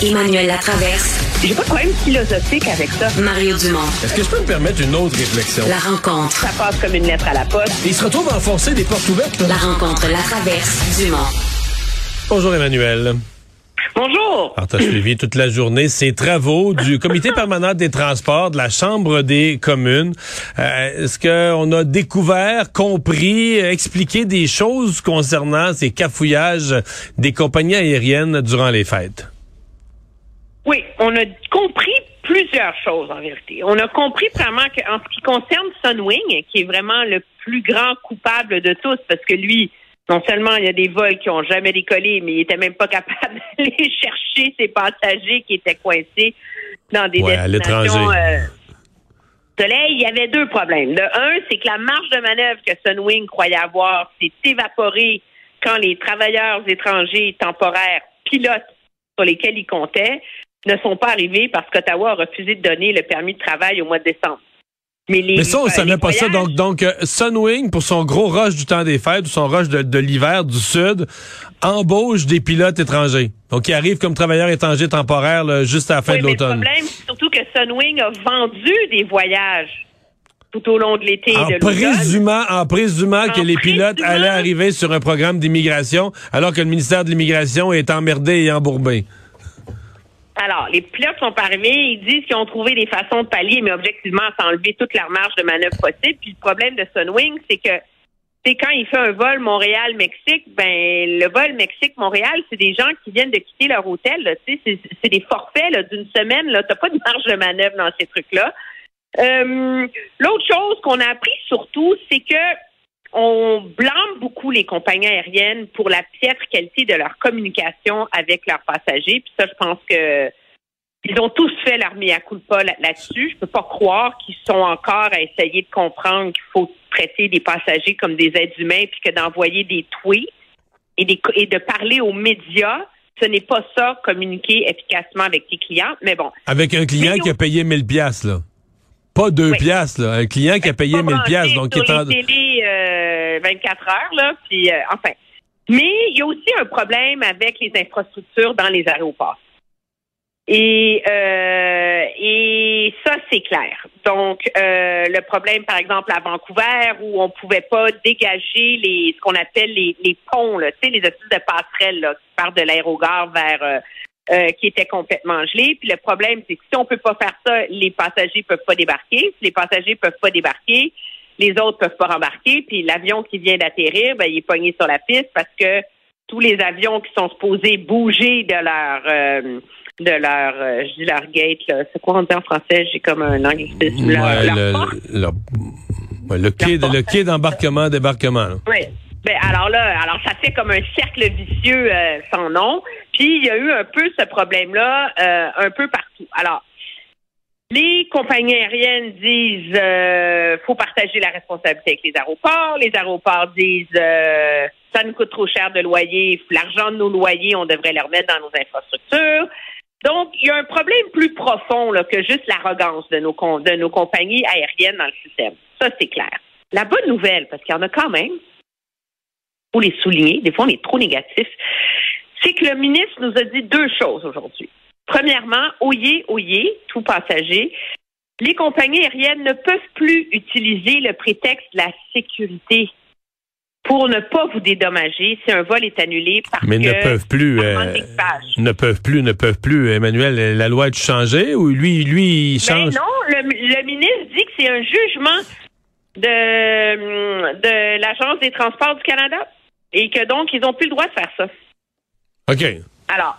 Emmanuel Latraverse. J'ai pas de problème philosophique avec ça. Mario Dumont. Est-ce que je peux me permettre une autre réflexion? La rencontre. Ça passe comme une lettre à la poste. Il se retrouve à enfoncer des portes ouvertes. La rencontre, la traverse, Dumont. Bonjour Emmanuel. Bonjour. Alors, t'as suivi toute la journée ces travaux du Comité permanent des transports de la Chambre des communes. Euh, Est-ce qu'on a découvert, compris, expliqué des choses concernant ces cafouillages des compagnies aériennes durant les fêtes? Oui, on a compris plusieurs choses en vérité. On a compris vraiment qu'en ce qui concerne Sunwing, qui est vraiment le plus grand coupable de tous, parce que lui, non seulement il y a des vols qui ont jamais décollé, mais il était même pas capable d'aller chercher ses passagers qui étaient coincés dans des Ouais, destinations. euh, Soleil, il y avait deux problèmes. Le un, c'est que la marge de manœuvre que Sunwing croyait avoir s'est évaporée quand les travailleurs étrangers temporaires pilotes sur lesquels ils comptaient ne sont pas arrivés parce qu'Ottawa a refusé de donner le permis de travail au mois de décembre. Mais, les, Mais ça, on savait pas ça. Donc, donc euh, Sunwing, pour son gros rush du temps des fêtes, ou son rush de, de l'hiver du Sud, embauche des pilotes étrangers. Donc, ils arrivent comme travailleurs étrangers temporaires là, juste à la fin Oui, de mais le l'automne. problème, c'est surtout que Sunwing a vendu des voyages tout au long de l'été En de l'automne. présumant, en présumant que En les pilotes présumant. allaient arriver sur un programme d'immigration, alors que le ministère de l'Immigration est emmerdé et embourbé. Alors, les pilotes sont arrivés, ils disent qu'ils ont trouvé des façons de pallier, mais objectivement, à s'enlever toute leur marge de manœuvre possible. Puis le problème de Sunwing, c'est que c'est quand il fait un vol Montréal-Mexique, ben le vol Mexique-Montréal, c'est des gens qui viennent de quitter leur hôtel. Tu sais, c'est des forfaits d'une semaine. Là, t'as pas de marge de manœuvre dans ces trucs-là. Euh, L'autre chose qu'on a appris surtout, c'est que on blâme beaucoup les compagnies aériennes pour la piètre qualité de leur communication avec leurs passagers. Puis ça, je pense que ils ont tous fait leur mea culpa là- là-dessus. Je peux pas croire qu'ils sont encore à essayer de comprendre qu'il faut traiter des passagers comme des êtres humains puis que d'envoyer des tweets et, des, et de parler aux médias, ce n'est pas ça, communiquer efficacement avec tes clients. Mais bon, Avec un client Mais qui a payé 1000 pièces là. Pas 2 Oui. piastres, là. Un client qui a payé pas 1000 piastres, donc qui est en... les télés euh, 24 heures là, puis euh, enfin. Mais il y a aussi un problème avec les infrastructures dans les aéroports. Et euh, et ça c'est clair. Donc euh, le problème par exemple à Vancouver où on pouvait pas dégager les ce qu'on appelle les, les ponts là, tu sais les espèces de passerelles là, qui partent de l'aérogare vers euh, euh, qui étaient complètement gelés. Puis le problème, c'est que si on peut pas faire ça, les passagers peuvent pas débarquer. Si les passagers peuvent pas débarquer, les autres peuvent pas rembarquer. Puis l'avion qui vient d'atterrir, ben, il est pogné sur la piste parce que tous les avions qui sont supposés bouger de leur euh, de leur euh, je dis leur gate. C'est quoi on dit en français? J'ai comme un anglicisme. Leur, Ouais, leur le, porte. le- ouais, le quai, Leur le quai d'embarquement, débarquement. là. Oui. Ben, alors là, alors ça fait comme un cercle vicieux euh, sans nom. Puis il y a eu un peu ce problème-là euh, un peu partout. Alors, les compagnies aériennes disent euh, faut partager la responsabilité avec les aéroports. Les aéroports disent euh, ça nous coûte trop cher de loyer, l'argent de nos loyers, on devrait les remettre dans nos infrastructures. Donc, il y a un problème plus profond là, que juste l'arrogance de nos, de nos compagnies aériennes dans le système. Ça, c'est clair. La bonne nouvelle, parce qu'il y en a quand même, faut les souligner, des fois on est trop négatif, c'est que le ministre nous a dit deux choses aujourd'hui. Premièrement, oyez, oyez, tout passager, les compagnies aériennes ne peuvent plus utiliser le prétexte de la sécurité pour ne pas vous dédommager si un vol est annulé parce Mais que ne peuvent plus, par euh, ne peuvent plus, ne peuvent plus. Emmanuel, la loi a changé ou lui, lui, il Ben change? non, le, le ministre dit que c'est un jugement de, de l'Agence des transports du Canada et que donc ils n'ont plus le droit de faire ça. OK. Alors,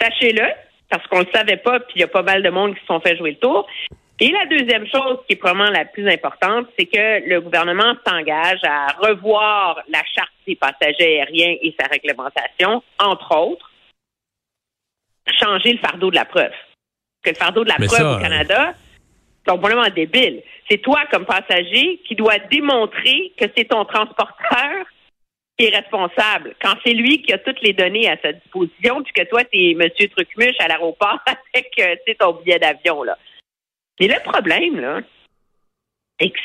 sachez-le, parce qu'on ne le savait pas, puis il y a pas mal de monde qui se sont fait jouer le tour. Et la deuxième chose qui est probablement la plus importante, c'est que le gouvernement s'engage à revoir la charte des passagers aériens et sa réglementation, entre autres, changer le fardeau de la preuve. Que le fardeau de la Mais preuve ça, au Canada, c'est complètement débile. C'est toi, comme passager, qui dois démontrer que c'est ton transporteur qui est responsable. Quand c'est lui qui a toutes les données à sa disposition, puis que toi, tu es Monsieur Trucmuche à l'aéroport avec euh, ton billet d'avion. là. Mais le problème, là, c'est que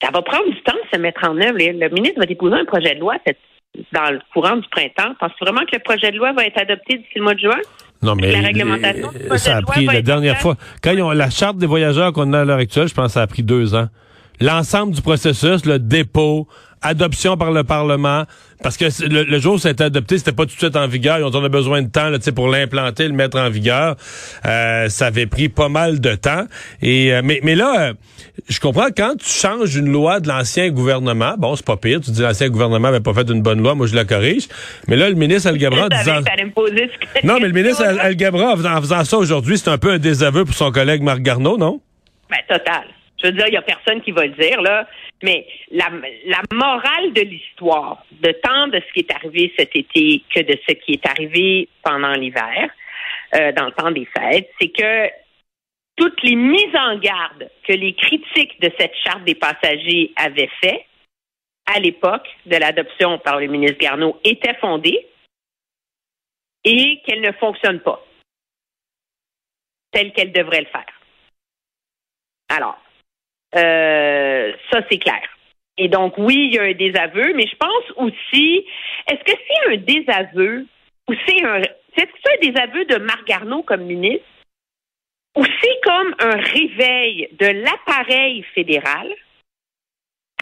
ça va prendre du temps de se mettre en œuvre. Le ministre va déposer un projet de loi dans le courant du printemps. Penses-tu vraiment que le projet de loi va être adopté d'ici le mois de juin? Non, mais la réglementation du ça a de loi pris la dernière fois. Quand ils ont la charte des voyageurs qu'on a à l'heure actuelle, je pense que ça a pris deux ans. L'ensemble du processus, le dépôt, adoption par le Parlement, parce que le, le jour où ça a été adopté, c'était pas tout de suite en vigueur. Ils ont dit, on a besoin de temps là, pour l'implanter, le mettre en vigueur. Euh, ça avait pris pas mal de temps. Et euh, mais, mais là, euh, je comprends quand tu changes une loi de l'ancien gouvernement, bon, c'est pas pire. Tu dis l'ancien gouvernement n'avait pas fait une bonne loi, moi je la corrige. Mais là, le ministre Algabra disant. Non, mais le ministre question-là. Al Gabra, en faisant, en faisant ça aujourd'hui, c'est un peu un désaveu pour son collègue Marc Garneau, non? Ben, total. Je veux dire, il n'y a personne qui va le dire, là. Mais la, la morale de l'histoire, de tant de ce qui est arrivé cet été que de ce qui est arrivé pendant l'hiver, euh, dans le temps des fêtes, c'est que toutes les mises en garde que les critiques de cette charte des passagers avaient fait à l'époque de l'adoption par le ministre Garneau étaient fondées et qu'elle ne fonctionne pas telle qu'elle devrait le faire. Alors, euh, ça, c'est clair. Et donc, oui, il y a un désaveu, mais je pense aussi, est-ce que c'est un désaveu ou c'est un, est-ce que c'est un désaveu de Marc Garneau comme ministre ou c'est comme un réveil de l'appareil fédéral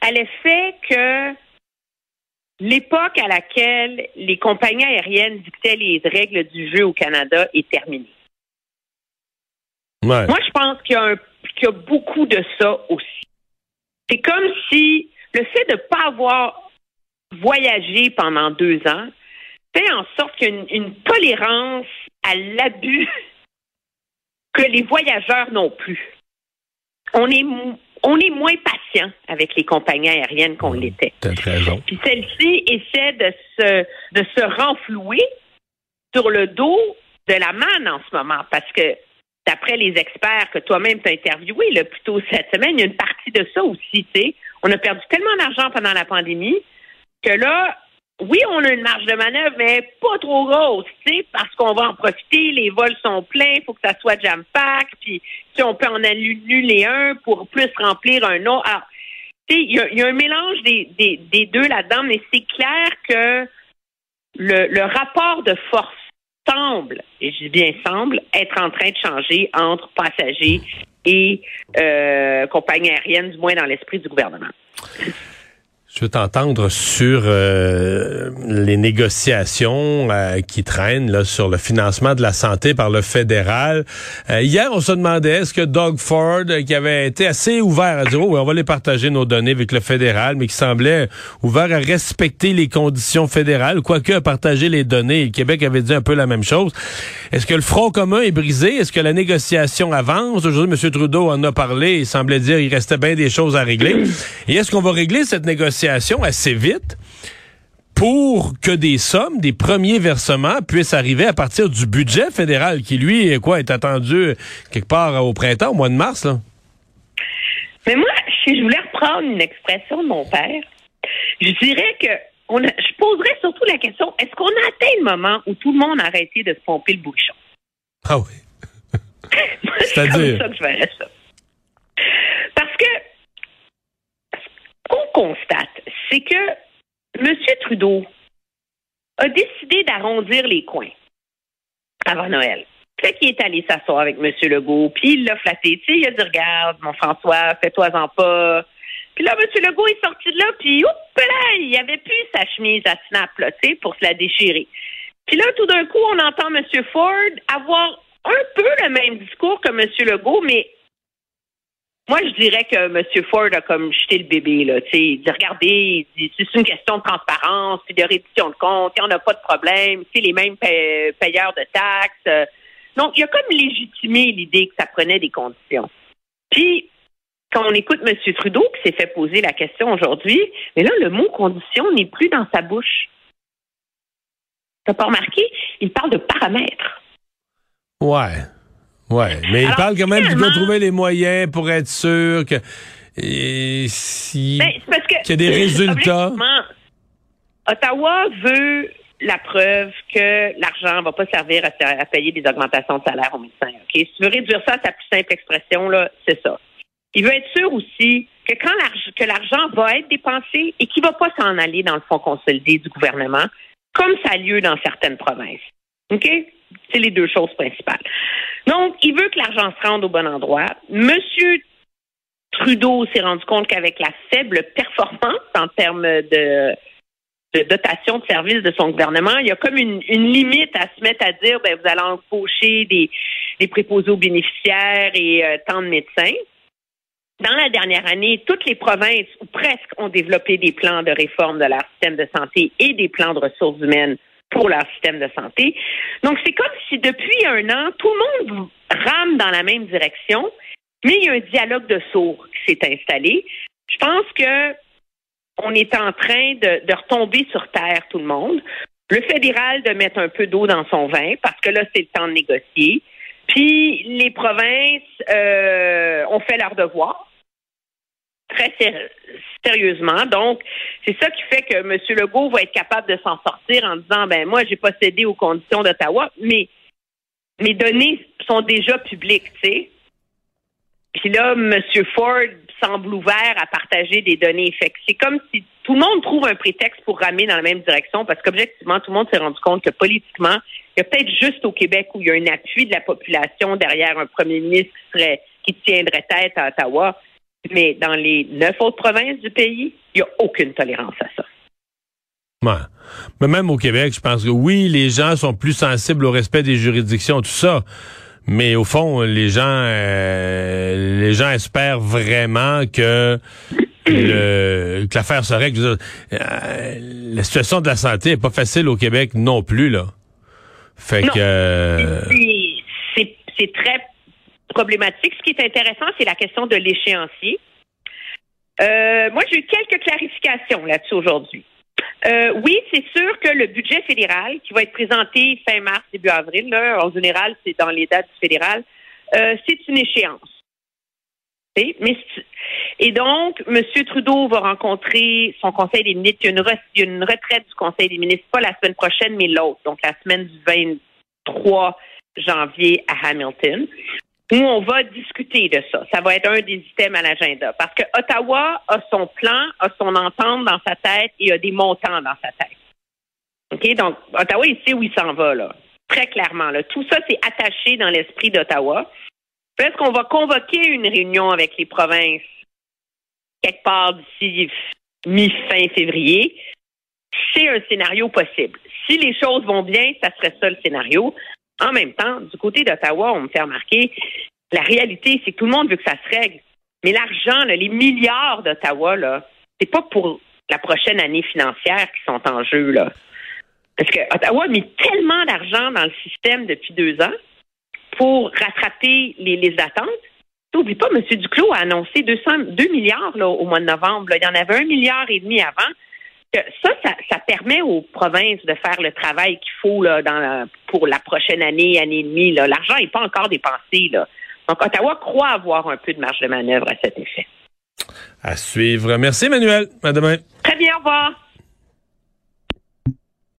à l'effet que l'époque à laquelle les compagnies aériennes dictaient les règles du jeu au Canada est terminée? Ouais. Moi, je pense qu'il y, a un- qu'il y a beaucoup de ça aussi. C'est comme si le fait de ne pas avoir voyagé pendant deux ans fait en sorte qu'il y a une, une tolérance à l'abus que les voyageurs n'ont plus. On est, on est moins patient avec les compagnies aériennes qu'on l'était. Raison. Puis celle-ci essaie de se, de se renflouer sur le dos de la manne en ce moment parce que d'après les experts que toi-même t'as interviewés là, plus tôt cette semaine, il y a une partie de ça aussi. tu sais. On a perdu tellement d'argent pendant la pandémie que là, oui, on a une marge de manœuvre, mais pas trop grosse, tu sais, parce qu'on va en profiter, les vols sont pleins, faut que ça soit jam-pack, puis tu sais, on peut en annuler un pour plus remplir un autre. Alors, tu sais, il y, a- un mélange des, deux là-dedans, mais c'est clair que le, le rapport de force semble, et je dis bien semble, être en train de changer entre passagers et euh, compagnies aériennes, du moins dans l'esprit du gouvernement. Je veux t'entendre sur euh, les négociations euh, qui traînent là, sur le financement de la santé par le fédéral. Euh, hier, on se demandait est-ce que Doug Ford, euh, qui avait été assez ouvert à dire oh, on va les partager nos données avec le fédéral, mais qui semblait ouvert à respecter les conditions fédérales, quoique à partager les données. Le Québec avait dit un peu la même chose. Est-ce que le front commun est brisé? Est-ce que la négociation avance? Aujourd'hui, M. Trudeau en a parlé. Il semblait dire qu'il restait bien des choses à régler. Et est-ce qu'on va régler cette négociation? Assez vite pour que des sommes, des premiers versements puissent arriver à partir du budget fédéral qui, lui, est quoi, est attendu quelque part au printemps, au mois de mars, là? Mais moi, si je voulais reprendre une expression de mon père, je dirais que on a- je poserais surtout la question est-ce qu'on a atteint le moment où tout le monde a arrêté de se pomper le bouchon Ah oui. C'est-à-dire? comme ça que je verrais ça. Parce que qu'on constate, c'est que M. Trudeau a décidé d'arrondir les coins avant Noël. Fait qu'il est allé s'asseoir avec M. Legault, puis il l'a flatté. Tu sais, il a dit Regarde, mon François, fais-toi-en pas. Puis là, M. Legault est sorti de là, puis oups là, il avait plus sa chemise à snap, là, tu sais, pour se la déchirer. Puis là, tout d'un coup, on entend M. Ford avoir un peu le même discours que M. Legault, mais moi, je dirais que M. Ford a comme jeté le bébé, là. Tu il dit, regardez, c'est une question de transparence, puis de reddition de compte, il n'y en a pas de problème, c'est les mêmes payeurs de taxes. Donc, il a comme légitimé l'idée que ça prenait des conditions. Puis, quand on écoute M. Trudeau, qui s'est fait poser la question aujourd'hui, mais là, le mot condition n'est plus dans sa bouche. T'as pas remarqué? Il parle de paramètres. Ouais. Ouais. Mais il parle quand même qu'il doit trouver les moyens pour être sûr que. Et si- Ben, c'est parce que qu'il y a des résultats. Ottawa veut la preuve que l'argent va pas servir à, à payer des augmentations de salaire aux médecins. Ok, Si tu veux réduire ça à sa plus simple expression, là, c'est ça. Il veut être sûr aussi que quand l'argent que l'argent va être dépensé et qu'il va pas s'en aller dans le fonds consolidé du gouvernement, comme ça a lieu dans certaines provinces. OK? C'est les deux choses principales. Donc, il veut que l'argent se rende au bon endroit. Monsieur Trudeau s'est rendu compte qu'avec la faible performance en termes de, dotation de services de son gouvernement, il y a comme une, limite à se mettre à dire, ben, vous allez embaucher des, des préposés aux bénéficiaires et euh, tant de médecins. Dans la dernière année, toutes les provinces, ou presque, ont développé des plans de réforme de leur système de santé et des plans de ressources humaines pour leur système de santé. Donc, c'est comme si depuis un an, tout le monde rame dans la même direction, mais il y a un dialogue de sourds qui s'est installé. Je pense que on est en train de, retomber sur terre, tout le monde. Le fédéral de mettre un peu d'eau dans son vin, parce que là, c'est le temps de négocier. Puis les provinces euh, ont fait leur devoir très sérieusement. Donc, c'est ça qui fait que M. Legault va être capable de s'en sortir en disant ben moi, j'ai pas cédé aux conditions d'Ottawa, mais mes données sont déjà publiques, tu sais. Puis là, M. Ford semble ouvert à partager des données. Fait c'est comme si tout le monde trouve un prétexte pour ramer dans la même direction parce qu'objectivement, tout le monde s'est rendu compte que politiquement, il y a peut-être juste au Québec où il y a un appui de la population derrière un premier ministre qui serait qui tiendrait tête à Ottawa. Mais dans les neuf autres provinces du pays, il n'y a aucune tolérance à ça. Ouais. Mais même au Québec, je pense que oui, les gens sont plus sensibles au respect des juridictions, tout ça. Mais au fond, les gens, euh, les gens espèrent vraiment que le, que l'affaire se règle. Euh, la situation de la santé est pas facile au Québec non plus là. Fait que euh, c'est très problématique. Ce qui est intéressant, c'est la question de l'échéancier. Euh, moi, j'ai eu quelques clarifications là-dessus aujourd'hui. Euh, oui, c'est sûr que le budget fédéral qui va être présenté fin mars, début avril, en général, c'est dans les dates fédérales, euh, c'est une échéance. et donc, M. Trudeau va rencontrer son conseil des ministres. Il y, a une, retraite du conseil des ministres, pas la semaine prochaine, mais l'autre, donc la semaine du 23 janvier à Hamilton où on va discuter de ça. Ça va être un des items à l'agenda. Parce que Ottawa a son plan, a son entente dans sa tête et a des montants dans sa tête. OK? Donc, Ottawa, il sait où il s'en va, là. Très clairement. Là. Tout ça, c'est attaché dans l'esprit d'Ottawa. Est-ce qu'on va convoquer une réunion avec les provinces quelque part d'ici mi-fin février? C'est un scénario possible. Si les choses vont bien, ça serait ça le scénario. En même temps, du côté d'Ottawa, on me fait remarquer, la réalité, c'est que tout le monde veut que ça se règle. Mais l'argent, les milliards d'Ottawa, là, c'est pas pour la prochaine année financière qui sont en jeu, là. Parce que Ottawa a mis tellement d'argent dans le système depuis deux ans pour rattraper les, attentes. N'oublie pas, M. Duclos a annoncé 200, 2 milliards au mois de novembre. Il y en avait un milliard et demi avant ça, ça, permet aux provinces de faire le travail qu'il faut là, dans pour la prochaine année, année et demie. L'argent n'est pas encore dépensé. Là. Donc, Ottawa croit avoir un peu de marge de manœuvre à cet effet. À suivre. Merci, Emmanuel. À demain. Très bien, au revoir.